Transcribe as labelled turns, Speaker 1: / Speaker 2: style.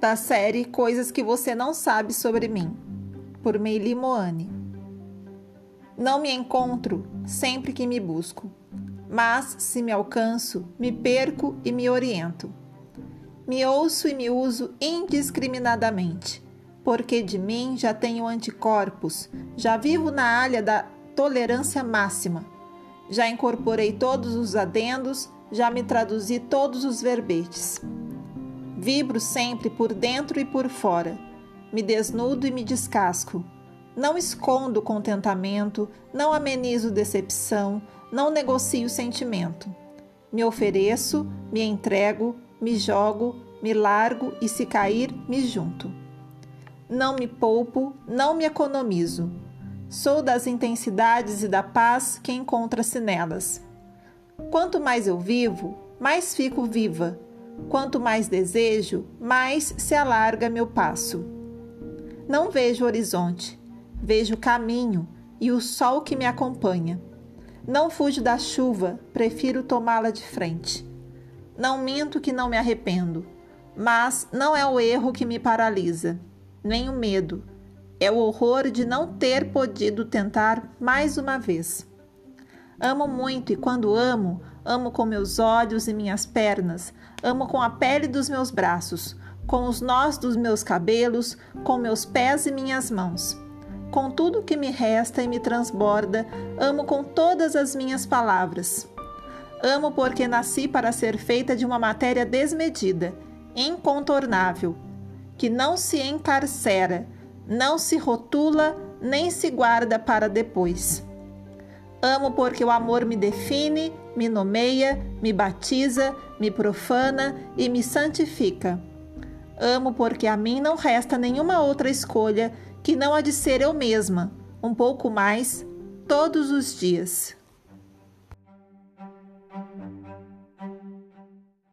Speaker 1: da série Coisas que você não sabe sobre mim, por Meili Moane. Não me encontro sempre que me busco, mas se me alcanço, me perco e me oriento. Me ouço e me uso indiscriminadamente, porque de mim já tenho anticorpos, já vivo na alha da tolerância máxima. Já incorporei todos os adendos, já me traduzi todos os verbetes. Vibro sempre por dentro e por fora. Me desnudo e me descasco. Não escondo contentamento, não amenizo decepção, não negocio sentimento. Me ofereço, me entrego, me jogo, me largo e, se cair, me junto. Não me poupo, não me economizo. Sou das intensidades e da paz que encontra-se nelas. Quanto mais eu vivo, mais fico viva Quanto mais desejo, mais se alarga meu passo. Não vejo horizonte, vejo caminho e o sol que me acompanha. Não fujo da chuva, prefiro tomá-la de frente. Não minto que não me arrependo, mas não é o erro que me paralisa, nem o medo. É o horror de não ter podido tentar mais uma vez. Amo muito e quando amo, amo com meus olhos e minhas pernas, amo com a pele dos meus braços, com os nós dos meus cabelos, com meus pés e minhas mãos. Com tudo que me resta e me transborda, amo com todas as minhas palavras. Amo porque nasci para ser feita de uma matéria desmedida, incontornável, que não se encarcera, não se rotula nem se guarda para depois. Amo porque o amor me define, me nomeia, me batiza, me profana e me santifica. Amo porque a mim não resta nenhuma outra escolha que não a de ser eu mesma, um pouco mais, todos os dias.